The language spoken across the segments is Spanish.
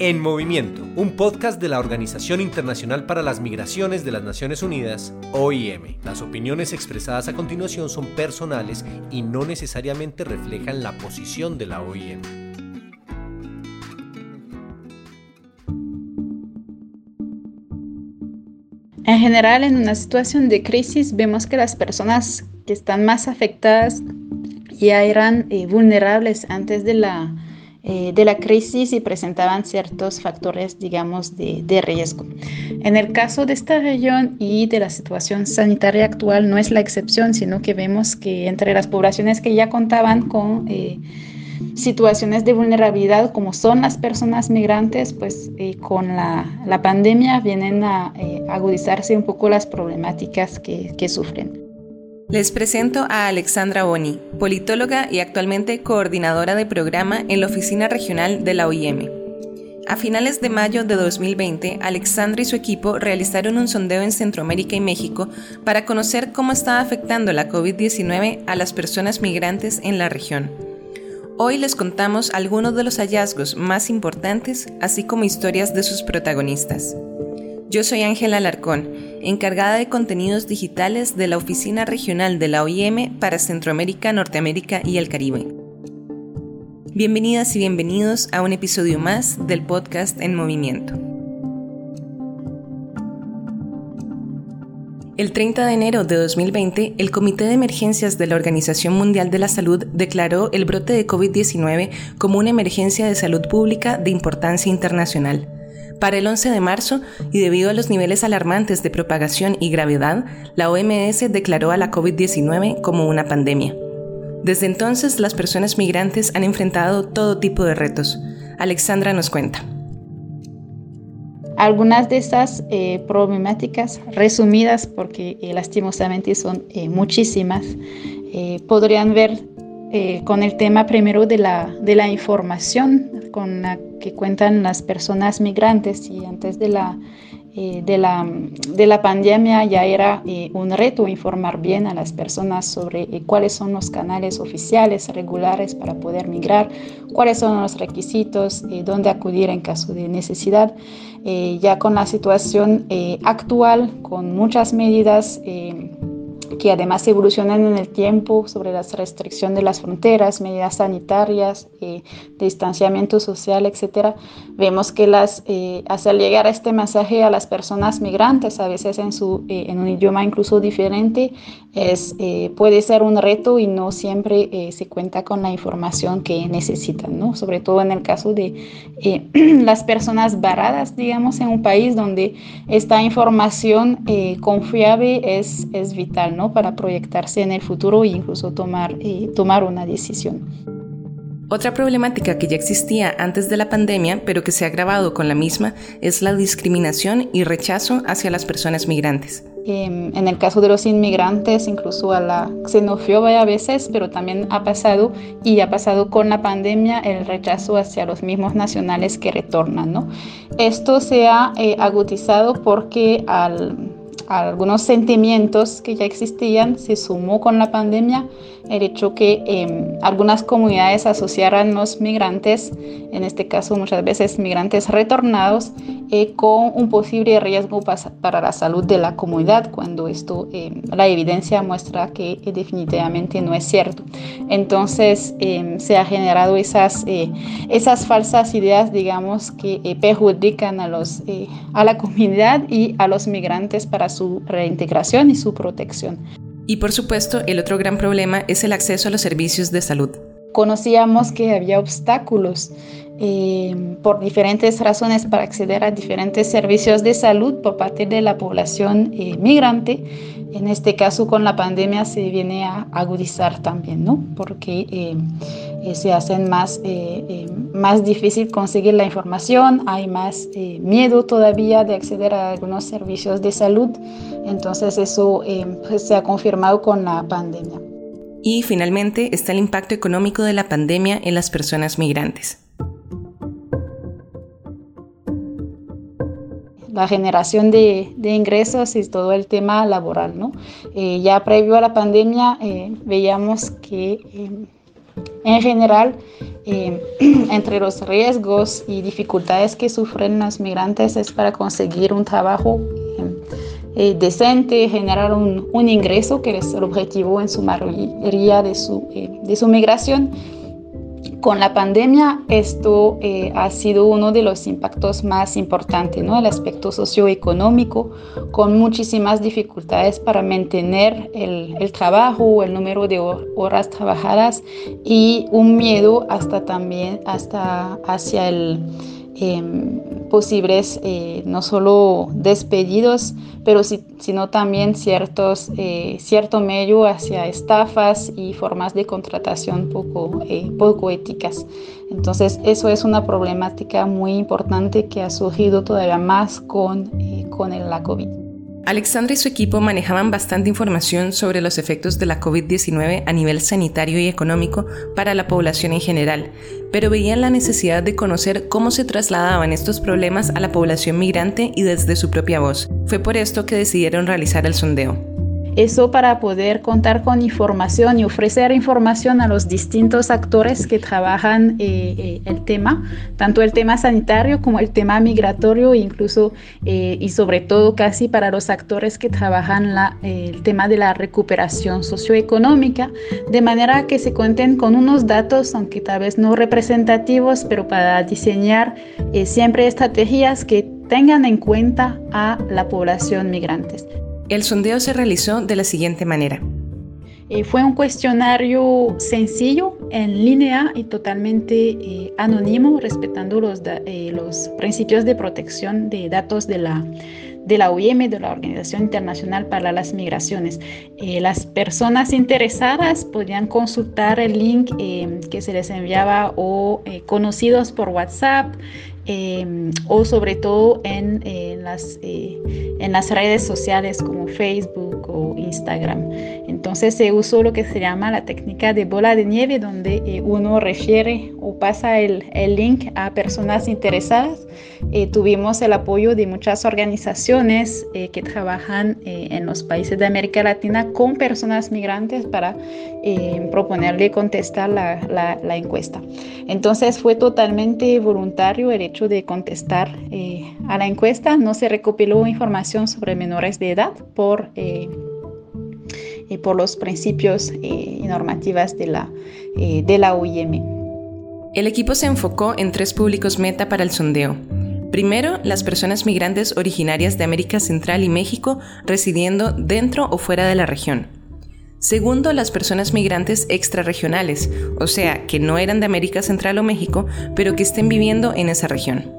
En Movimiento, un podcast de la Organización Internacional para las Migraciones de las Naciones Unidas, OIM. Las opiniones expresadas a continuación son personales y no necesariamente reflejan la posición de la OIM. En general, en una situación de crisis, vemos que las personas que están más afectadas ya eran eh, vulnerables antes de la eh, de la crisis y presentaban ciertos factores, digamos, de, riesgo. En el caso de esta región y de la situación sanitaria actual no es la excepción, sino que vemos que entre las poblaciones que ya contaban con eh, situaciones de vulnerabilidad, como son las personas migrantes, pues eh, con la, pandemia vienen a agudizarse un poco las problemáticas que sufren. Les presento a Alexandra Boni, politóloga y actualmente coordinadora de programa en la Oficina Regional de la OIM. A finales de mayo de 2020, Alexandra y su equipo realizaron un sondeo en Centroamérica y México para conocer cómo estaba afectando la COVID-19 a las personas migrantes en la región. Hoy les contamos algunos de los hallazgos más importantes, así como historias de sus protagonistas. Yo soy Ángela Alarcón, encargada de contenidos digitales de la Oficina Regional de la OIM para Centroamérica, Norteamérica y el Caribe. Bienvenidas y bienvenidos a un episodio más del podcast En Movimiento. El 30 de enero de 2020, el Comité de Emergencias de la Organización Mundial de la Salud declaró el brote de COVID-19 como una emergencia de salud pública de importancia internacional para el 11 de marzo, y debido a los niveles alarmantes de propagación y gravedad, la OMS declaró a la COVID-19 como una pandemia. Desde entonces, las personas migrantes han enfrentado todo tipo de retos. Alexandra nos cuenta. Algunas de estas eh, problemáticas resumidas, porque eh, lastimosamente son eh, muchísimas, podrían ver con el tema primero de la, de la información con la que cuentan las personas migrantes y antes de la, eh, de la, de la pandemia ya era eh, un reto informar bien a las personas sobre eh, cuáles son los canales oficiales regulares para poder migrar, cuáles son los requisitos, dónde acudir en caso de necesidad. ya con la situación actual, con muchas medidas que además evolucionan en el tiempo sobre la restricción de las fronteras, medidas sanitarias, eh, distanciamiento social, etcétera, vemos que las, eh, hacer llegar este mensaje a las personas migrantes, a veces en, su, eh, en un idioma incluso diferente, es, eh, puede ser un reto y no siempre se cuenta con la información que necesitan, ¿no? sobre todo en el caso de las personas varadas, digamos, en un país donde esta información confiable es, es vital. ¿no? Para proyectarse en el futuro e incluso tomar, eh, tomar una decisión. Otra problemática que ya existía antes de la pandemia, pero que se ha agravado con la misma, es la discriminación y rechazo hacia las personas migrantes. Em, en el caso de los inmigrantes, incluso a la xenofobia a veces, pero también ha pasado y ha pasado con la pandemia el rechazo hacia los mismos nacionales que retornan. ¿no? Esto se ha eh, agudizado porque al algunos sentimientos que ya existían, se sumó con la pandemia el hecho que em, algunas comunidades asociaran los migrantes, en este caso muchas veces migrantes retornados, eh, con un posible riesgo para la salud de la comunidad, cuando esto, em, la evidencia muestra que eh, definitivamente no es cierto. Entonces em, se ha generado esas, eh, esas falsas ideas, digamos, que perjudican a, a la comunidad y a los migrantes para su reintegración y su protección. Y por supuesto, el otro gran problema es el acceso a los servicios de salud. Conocíamos que había obstáculos eh, por diferentes razones para acceder a diferentes servicios de salud por parte de la población eh, migrante. En este caso, con la pandemia se viene a agudizar también, ¿no? Porque eh, eh, se hacen más, más difícil conseguir la información, hay más miedo todavía de acceder a algunos servicios de salud, entonces eso pues, se ha confirmado con la pandemia. Y finalmente está el impacto económico de la pandemia en las personas migrantes. la generación de, de, ingresos y todo el tema laboral. ¿no? ya previo a la pandemia veíamos que en general, entre los riesgos y dificultades que sufren los migrantes es para conseguir un trabajo eh, decente, generar un, un, ingreso, que es el objetivo en su mayoría de su, eh, de su migración. Con la pandemia esto eh, ha sido uno de los impactos más importantes, ¿no? el aspecto socioeconómico, con muchísimas dificultades para mantener el, el trabajo, el número de horas trabajadas y un miedo hasta también hasta hacia el Em, posibles eh, no solo despedidos, pero sino también ciertos, eh, cierto medio hacia estafas y formas de contratación poco, eh, poco éticas. Entonces, eso es una problemática muy importante que ha surgido todavía más con, con la COVID. Alexandra y su equipo manejaban bastante información sobre los efectos de la COVID-19 a nivel sanitario y económico para la población en general, pero veían la necesidad de conocer cómo se trasladaban estos problemas a la población migrante y desde su propia voz. Fue por esto que decidieron realizar el sondeo. Eso para poder contar con información y ofrecer información a los distintos actores que trabajan eh, eh, el tema, tanto el tema sanitario como el tema migratorio, incluso eh, y sobre todo casi para los actores que trabajan el tema de la recuperación socioeconómica, de manera que se cuenten con unos datos, aunque tal vez no representativos, pero para diseñar siempre estrategias que tengan en cuenta a la población migrantes. El sondeo se realizó de la siguiente manera. Eh, fue un cuestionario sencillo, en línea y totalmente eh, anónimo, respetando los, eh, los principios de protección de datos de la, de la OIM, de la Organización Internacional para las Migraciones. las personas interesadas podían consultar el link que se les enviaba o conocidos por WhatsApp, Em, o sobre todo en, las, eh, en las redes sociales como Facebook o Instagram. Entonces se usó lo que se llama la técnica de bola de nieve, donde eh, uno refiere o pasa el, el link a personas interesadas. Eh, tuvimos el apoyo de muchas organizaciones que trabajan en los países de América Latina con personas migrantes para proponerle contestar la, la, la encuesta. Entonces fue totalmente voluntario el hecho de contestar eh, a la encuesta. No se recopiló información sobre menores de edad por, eh, eh, por los principios y normativas de la, de la OIM. El equipo se enfocó en tres públicos meta para el sondeo. Primero, las personas migrantes originarias de América Central y México residiendo dentro o fuera de la región. Segundo, las personas migrantes extrarregionales, o sea, que no eran de América Central o México, pero que estén viviendo en esa región.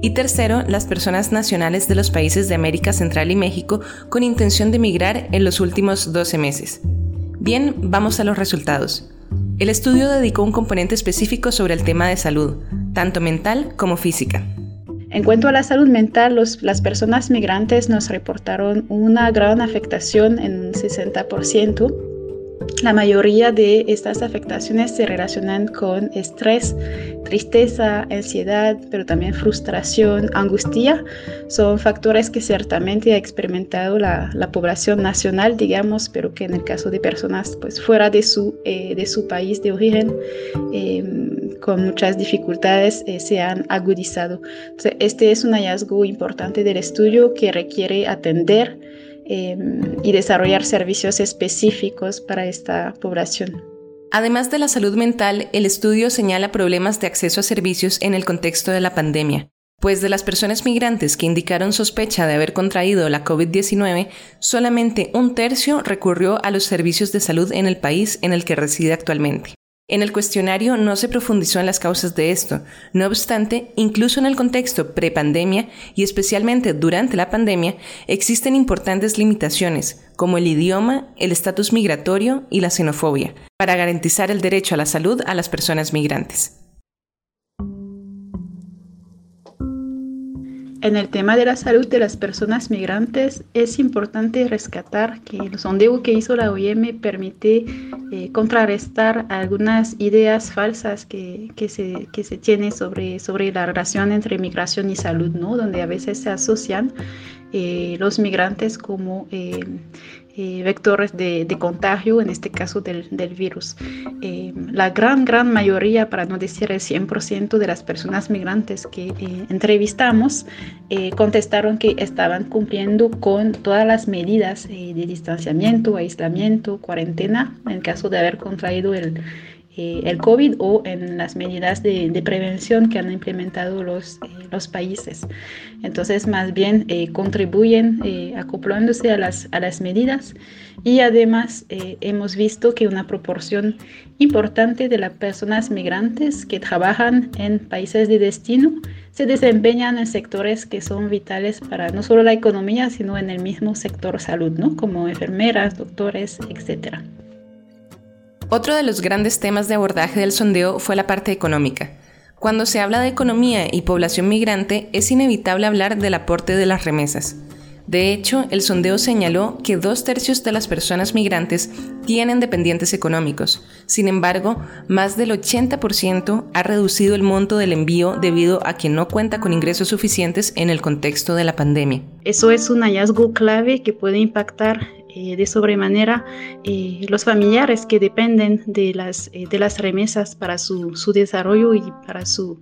Y tercero, las personas nacionales de los países de América Central y México con intención de migrar en los últimos 12 meses. Bien, vamos a los resultados. El estudio dedicó un componente específico sobre el tema de salud, tanto mental como física. En cuanto a la salud mental, las personas migrantes nos reportaron una gran afectación en un 60%. La mayoría de estas afectaciones se relacionan con estrés, tristeza, ansiedad, pero también frustración, angustia. Son factores que ciertamente ha experimentado la, población nacional, digamos, pero que en el caso de personas pues, fuera de su, eh, país de origen, em, con muchas dificultades eh, se han agudizado. este es un hallazgo importante del estudio que requiere atender em, y desarrollar servicios específicos para esta población. Además de la salud mental, el estudio señala problemas de acceso a servicios en el contexto de la pandemia, pues de las personas migrantes que indicaron sospecha de haber contraído la COVID-19, solamente un tercio recurrió a los servicios de salud en el país en el que reside actualmente. En el cuestionario no se profundizó en las causas de esto. No obstante, incluso en el contexto prepandemia y especialmente durante la pandemia, existen importantes limitaciones, como el idioma, el estatus migratorio y la xenofobia, para garantizar el derecho a la salud a las personas migrantes. En el tema de la salud de las personas migrantes es importante rescatar que el sondeo que hizo la OIM permite eh, contrarrestar algunas ideas falsas que, que, se, que se sobre, sobre la relación entre migración y salud, ¿no? donde a veces se asocian eh, los migrantes como eh, eh, vectores de, contagio, en este caso del, virus. Eh, la gran, gran mayoría, para no decir el 100% de las personas migrantes que eh, entrevistamos, contestaron que estaban cumpliendo con todas las medidas de distanciamiento, aislamiento, cuarentena, en caso de haber contraído el eh, el COVID o en las medidas de, prevención que han implementado los, eh, los países. Entonces, más bien eh, contribuyen acoplándose a las, a las medidas y además hemos visto que una proporción importante de las personas migrantes que trabajan en países de destino se desempeñan en sectores que son vitales para no solo la economía, sino en el mismo sector salud, ¿no? como enfermeras, doctores, etcétera. Otro de los grandes temas de abordaje del sondeo fue la parte económica. Cuando se habla de economía y población migrante, es inevitable hablar del aporte de las remesas. De hecho, el sondeo señaló que dos tercios de las personas migrantes tienen dependientes económicos. Sin embargo, más del 80% ha reducido el monto del envío debido a que no cuenta con ingresos suficientes en el contexto de la pandemia. Eso es un hallazgo clave que puede impactar eh, de sobremanera eh, los familiares que dependen de las, eh, de las remesas para su, su desarrollo y para, su,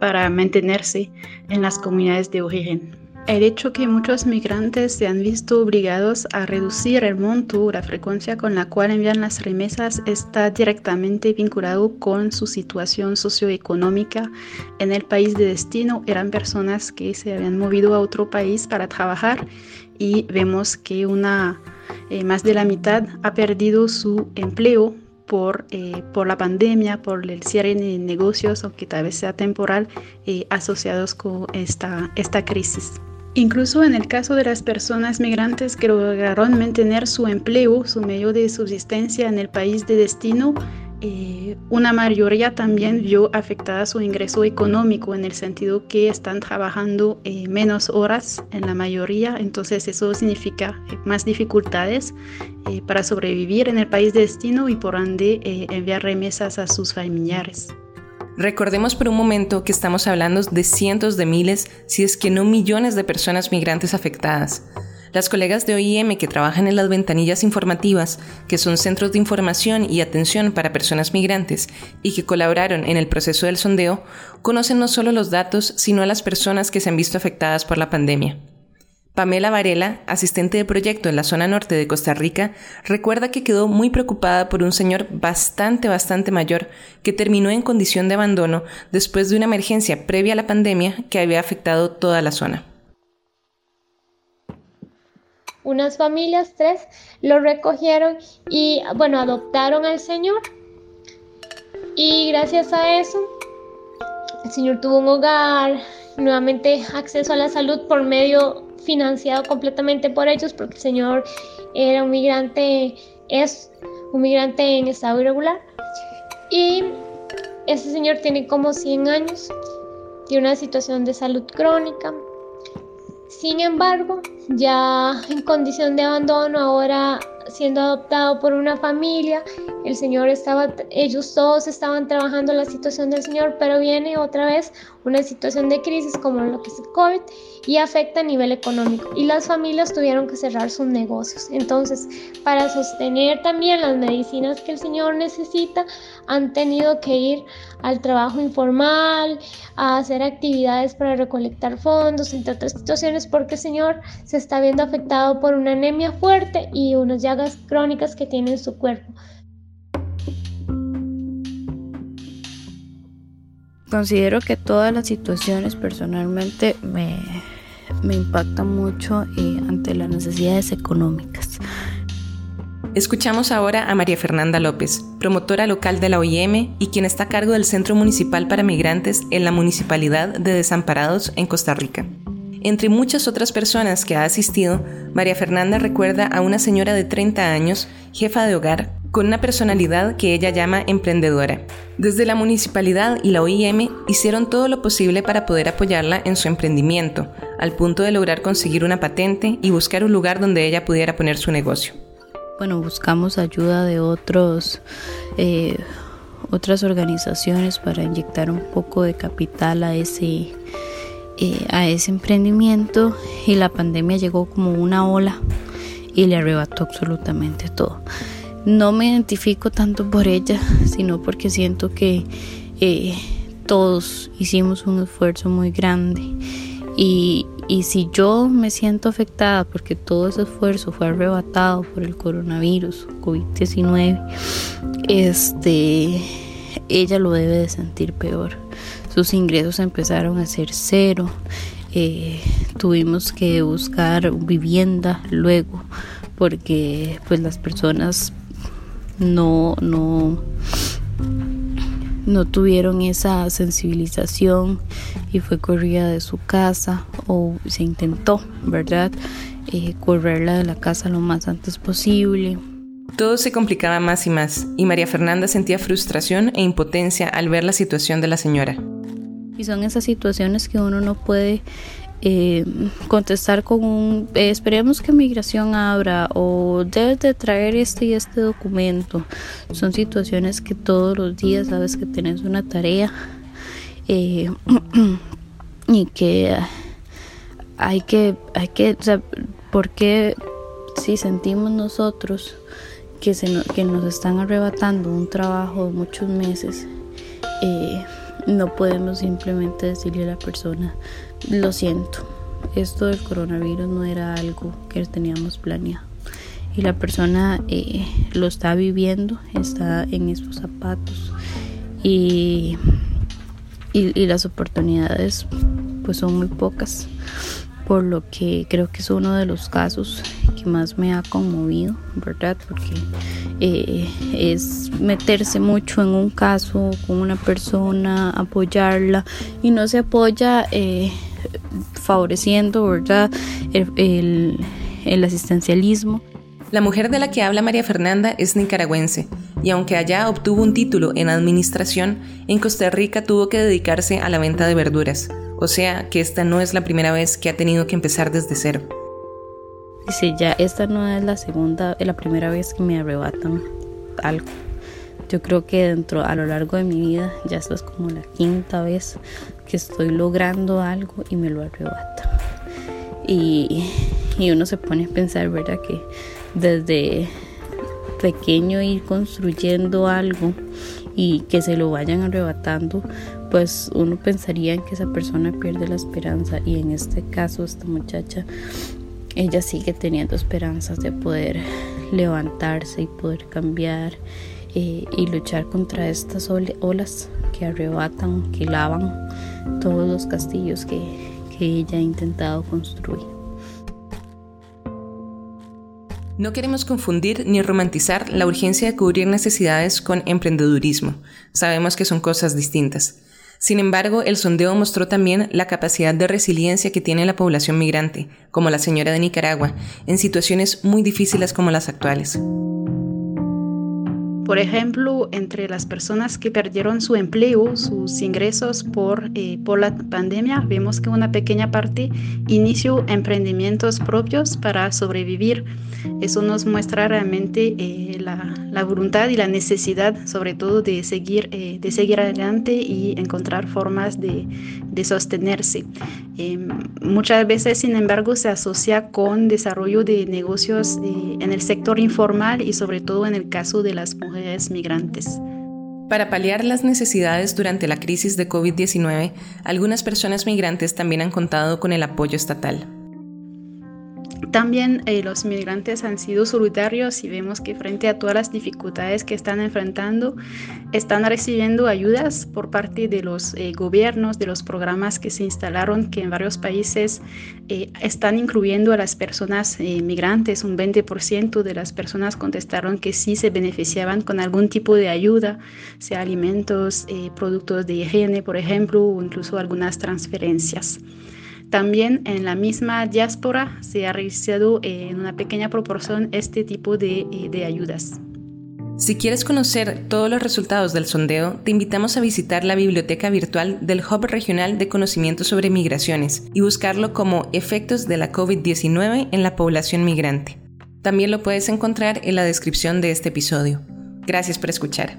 para mantenerse en las comunidades de origen. El hecho que muchos migrantes se han visto obligados a reducir el monto o la frecuencia con la cual envían las remesas está directamente vinculado con su situación socioeconómica en el país de destino. Eran personas que se habían movido a otro país para trabajar y vemos que una, eh, más de la mitad ha perdido su empleo por, eh, por la pandemia, por el cierre de negocios, aunque tal vez sea temporal, eh, asociados con esta, esta crisis. Incluso en el caso de las personas migrantes que lograron mantener su empleo, su medio de subsistencia en el país de destino, eh, una mayoría también vio afectada su ingreso económico en el sentido que están trabajando eh, menos horas en la mayoría, entonces eso significa eh, más dificultades para sobrevivir en el país de destino y por ende enviar remesas a sus familiares. Recordemos por un momento que estamos hablando de cientos de miles, si es que no millones de personas migrantes afectadas. Las colegas de OIM que trabajan en las ventanillas informativas, que son centros de información y atención para personas migrantes y que colaboraron en el proceso del sondeo, conocen no solo los datos, sino a las personas que se han visto afectadas por la pandemia. Pamela Varela, asistente de proyecto en la zona norte de Costa Rica, recuerda que quedó muy preocupada por un señor bastante, bastante mayor que terminó en condición de abandono después de una emergencia previa a la pandemia que había afectado toda la zona. Unas familias, tres, lo recogieron y, bueno, adoptaron al señor. Y gracias a eso, el señor tuvo un hogar, nuevamente acceso a la salud por medio financiado completamente por ellos porque el señor era un migrante, es un migrante en estado irregular. Y ese señor tiene como 100 años, tiene una situación de salud crónica. Sin embargo, ya en condición de abandono, ahora siendo adoptado por una familia, el señor estaba, ellos todos estaban trabajando la situación del señor, pero viene otra vez una situación de crisis como lo que es el COVID y afecta a nivel económico y las familias tuvieron que cerrar sus negocios. Entonces, para sostener también las medicinas que el señor necesita, han tenido que ir al trabajo informal, a hacer actividades para recolectar fondos, entre otras situaciones, porque el señor se está viendo afectado por una anemia fuerte y unas llagas crónicas que tiene en su cuerpo. Considero que todas las situaciones personalmente me, me impactan mucho eh, ante las necesidades económicas. Escuchamos ahora a María Fernanda López, promotora local de la OIM y quien está a cargo del Centro Municipal para Migrantes en la Municipalidad de Desamparados en Costa Rica. Entre muchas otras personas que ha asistido, María Fernanda recuerda a una señora de 30 años, jefa de hogar, con una personalidad que ella llama emprendedora. Desde la municipalidad y la OIM hicieron todo lo posible para poder apoyarla en su emprendimiento, al punto de lograr conseguir una patente y buscar un lugar donde ella pudiera poner su negocio. Bueno, buscamos ayuda de otros, eh, otras organizaciones para inyectar un poco de capital a ese, eh, a ese emprendimiento y la pandemia llegó como una ola y le arrebató absolutamente todo. No me identifico tanto por ella, sino porque siento que eh, todos hicimos un esfuerzo muy grande y, y si yo me siento afectada porque todo ese esfuerzo fue arrebatado por el coronavirus, COVID-19, este, ella lo debe de sentir peor. Sus ingresos empezaron a ser cero. Eh, tuvimos que buscar vivienda luego porque pues las personas no no no tuvieron esa sensibilización y fue corrida de su casa o se intentó, ¿verdad? Eh, correrla de la casa lo más antes posible. Todo se complicaba más y más, y María Fernanda sentía frustración e impotencia al ver la situación de la señora. Y son esas situaciones que uno no puede eh, contestar con un eh, esperemos que migración abra o debes de traer este y este documento. Son situaciones que todos los días sabes que tienes una tarea eh, y que hay que, hay que, porque si sentimos nosotros que, se que nos están arrebatando un trabajo de muchos meses, no podemos simplemente decirle a la persona, lo siento, esto del coronavirus no era algo que teníamos planeado. Y la persona eh, lo está viviendo, está en esos zapatos y, y, las oportunidades pues son muy pocas por lo que creo que es uno de los casos más me ha conmovido, ¿verdad? Porque eh, es meterse mucho en un caso con una persona, apoyarla y no se apoya eh, favoreciendo, ¿verdad? El, el asistencialismo. La mujer de la que habla María Fernanda es nicaragüense y aunque allá obtuvo un título en administración, en Costa Rica tuvo que dedicarse a la venta de verduras, o sea que esta no es la primera vez que ha tenido que empezar desde cero. Dice, ya esta no es la segunda, la primera vez que me arrebatan algo. Yo creo que dentro, a lo largo de mi vida, ya esto es como la quinta vez que estoy logrando algo y me lo arrebata. Y, y uno se pone a pensar, ¿verdad? Que desde pequeño ir construyendo algo y que se lo vayan arrebatando, pues uno pensaría en que esa persona pierde la esperanza y en este caso esta muchacha, ella sigue teniendo esperanzas de poder levantarse y poder cambiar eh, y luchar contra estas olas que arrebatan, que lavan todos los castillos que, que ella ha intentado construir. No queremos confundir ni romantizar la urgencia de cubrir necesidades con emprendedurismo. Sabemos que son cosas distintas. Sin embargo, el sondeo mostró también la capacidad de resiliencia que tiene la población migrante, como la señora de Nicaragua, en situaciones muy difíciles como las actuales. Por ejemplo, entre las personas que perdieron su empleo, sus ingresos por, eh, por la pandemia, vemos que una pequeña parte inició emprendimientos propios para sobrevivir. Eso nos muestra realmente eh, la, la, voluntad y la necesidad, sobre todo, de seguir, eh, de seguir adelante y encontrar formas de, de sostenerse. Em, muchas veces, sin embargo, se asocia con desarrollo de negocios en el sector informal y sobre todo en el caso de las mujeres Para paliar las necesidades durante la crisis de COVID-19, algunas personas migrantes también han contado con el apoyo estatal. También eh, los migrantes han sido solidarios y vemos que frente a todas las dificultades que están enfrentando, están recibiendo ayudas por parte de los eh, gobiernos, de los programas que se instalaron, que en varios países eh, están incluyendo a las personas migrantes. Un 20% de las personas contestaron que sí se beneficiaban con algún tipo de ayuda, sea alimentos, productos de higiene, por ejemplo, o incluso algunas transferencias. También en la misma diáspora se ha realizado eh, en una pequeña proporción este tipo de, eh, de ayudas. Si quieres conocer todos los resultados del sondeo, te invitamos a visitar la biblioteca virtual del Hub Regional de Conocimiento sobre Migraciones y buscarlo como Efectos de la COVID-19 en la población migrante. También lo puedes encontrar en la descripción de este episodio. Gracias por escuchar.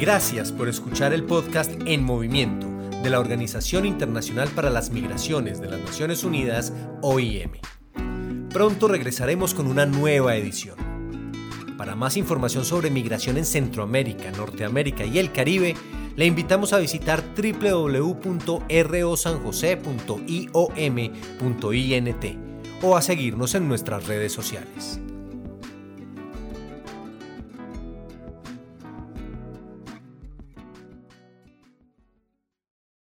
Gracias por escuchar el podcast En Movimiento de la Organización Internacional para las Migraciones de las Naciones Unidas, OIM. Pronto regresaremos con una nueva edición. Para más información sobre migración en Centroamérica, Norteamérica y el Caribe, le invitamos a visitar www.rosanjose.iom.int o a seguirnos en nuestras redes sociales.